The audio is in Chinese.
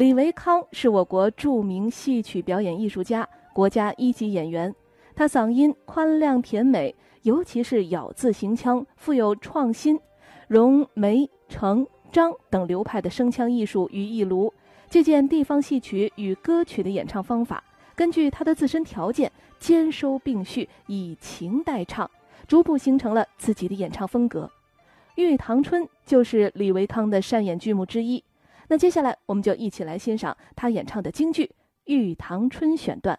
李维康是我国著名戏曲表演艺术家，国家一级演员。他嗓音宽亮甜美，尤其是咬字行腔富有创新，融梅、程、张等流派的声腔艺术于一炉，借鉴地方戏曲与歌曲的演唱方法，根据他的自身条件兼收并蓄，以情代唱，逐步形成了自己的演唱风格。《玉堂春》就是李维康的擅演剧目之一。那接下来，我们就一起来欣赏他演唱的京剧《玉堂春》选段。